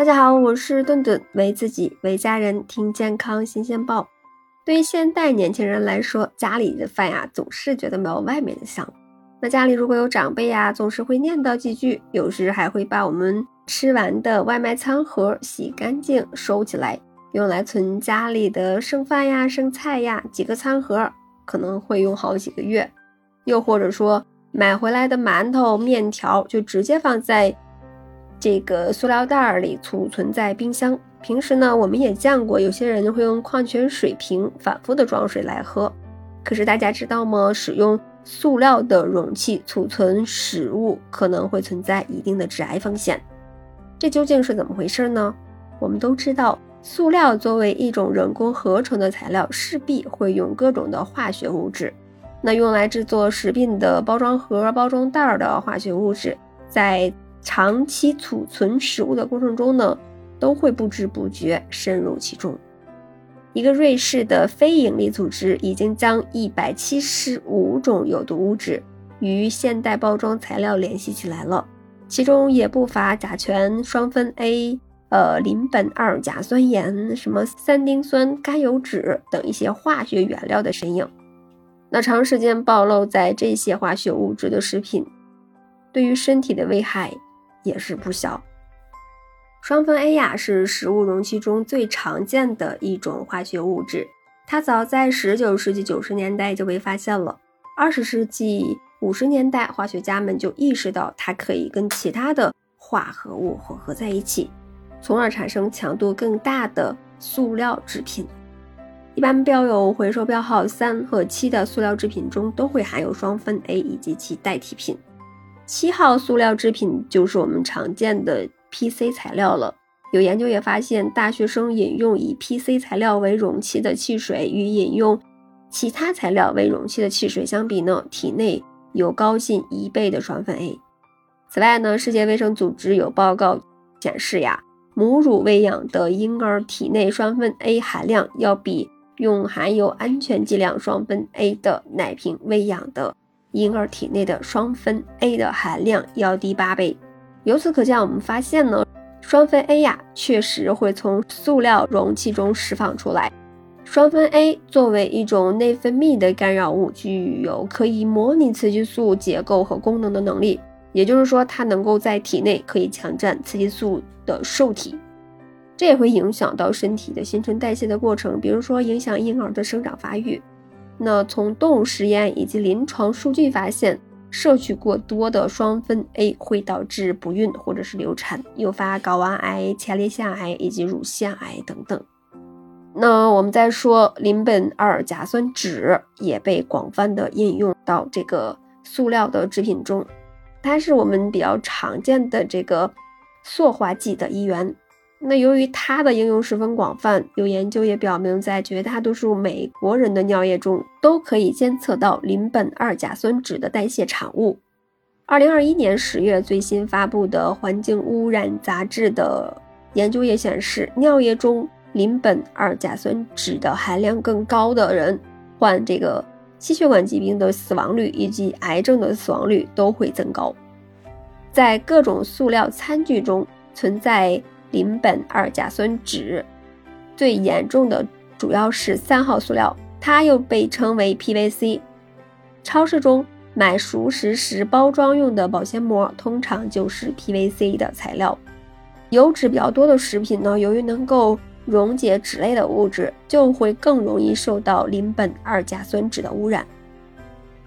大家好，我是顿顿，为自己为家人听健康新鲜报。对于现代年轻人来说，家里的饭呀总是觉得没有外面的香。那家里如果有长辈呀，总是会念叨几句，有时还会把我们吃完的外卖餐盒洗干净收起来，用来存家里的剩饭呀、剩菜呀。几个餐盒可能会用好几个月。又或者说，买回来的馒头、面条就直接放在。这个塑料袋里储存在冰箱。平时呢，我们也见过有些人会用矿泉水瓶反复的装水来喝。可是大家知道吗？使用塑料的容器储存食物可能会存在一定的致癌风险。这究竟是怎么回事呢？我们都知道，塑料作为一种人工合成的材料，势必会用各种的化学物质。那用来制作食品的包装盒、包装袋的化学物质，在长期储存食物的过程中呢，都会不知不觉渗入其中。一个瑞士的非营利组织已经将一百七十五种有毒物质与现代包装材料联系起来了，其中也不乏甲醛、双酚 A、呃邻苯二甲酸盐、什么三丁酸甘油酯等一些化学原料的身影。那长时间暴露在这些化学物质的食品，对于身体的危害。也是不小。双酚 A 呀是食物容器中最常见的一种化学物质，它早在19世纪90年代就被发现了。20世纪50年代，化学家们就意识到它可以跟其他的化合物混合在一起，从而产生强度更大的塑料制品。一般标有回收标号三和七的塑料制品中都会含有双酚 A 以及其代替品。七号塑料制品就是我们常见的 PC 材料了。有研究也发现，大学生饮用以 PC 材料为容器的汽水，与饮用其他材料为容器的汽水相比呢，体内有高近一倍的双酚 A。此外呢，世界卫生组织有报告显示呀，母乳喂养的婴儿体内双酚 A 含量要比用含有安全剂量双酚 A 的奶瓶喂养的。婴儿体内的双酚 A 的含量要低八倍，由此可见，我们发现呢，双酚 A 呀，确实会从塑料容器中释放出来。双酚 A 作为一种内分泌的干扰物，具有可以模拟雌激素结构和功能的能力，也就是说，它能够在体内可以强占雌激素的受体，这也会影响到身体的新陈代谢的过程，比如说影响婴儿的生长发育。那从动物实验以及临床数据发现，摄取过多的双酚 A 会导致不孕或者是流产，诱发睾丸癌、前列腺癌以及乳腺癌等等。那我们再说邻苯二甲酸酯也被广泛的应用到这个塑料的制品中，它是我们比较常见的这个塑化剂的一员。那由于它的应用十分广泛，有研究也表明，在绝大多数美国人的尿液中都可以监测到邻苯二甲酸酯的代谢产物。二零二一年十月最新发布的《环境污染杂志》的研究也显示，尿液中邻苯二甲酸酯的含量更高的人，患这个心血管疾病的死亡率以及癌症的死亡率都会增高。在各种塑料餐具中存在。邻苯二甲酸酯最严重的主要是三号塑料，它又被称为 PVC。超市中买熟食时包装用的保鲜膜，通常就是 PVC 的材料。油脂比较多的食品呢，由于能够溶解脂类的物质，就会更容易受到邻苯二甲酸酯的污染。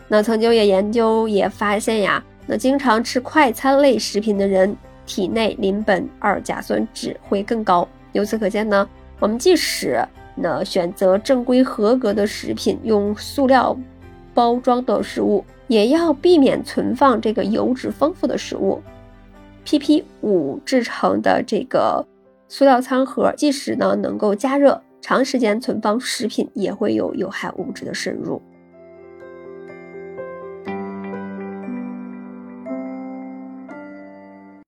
那曾经也研究也发现呀，那经常吃快餐类食品的人。体内邻苯二甲酸酯会更高。由此可见呢，我们即使呢选择正规合格的食品，用塑料包装的食物，也要避免存放这个油脂丰富的食物。PP 五制成的这个塑料餐盒，即使呢能够加热，长时间存放食品也会有有害物质的渗入。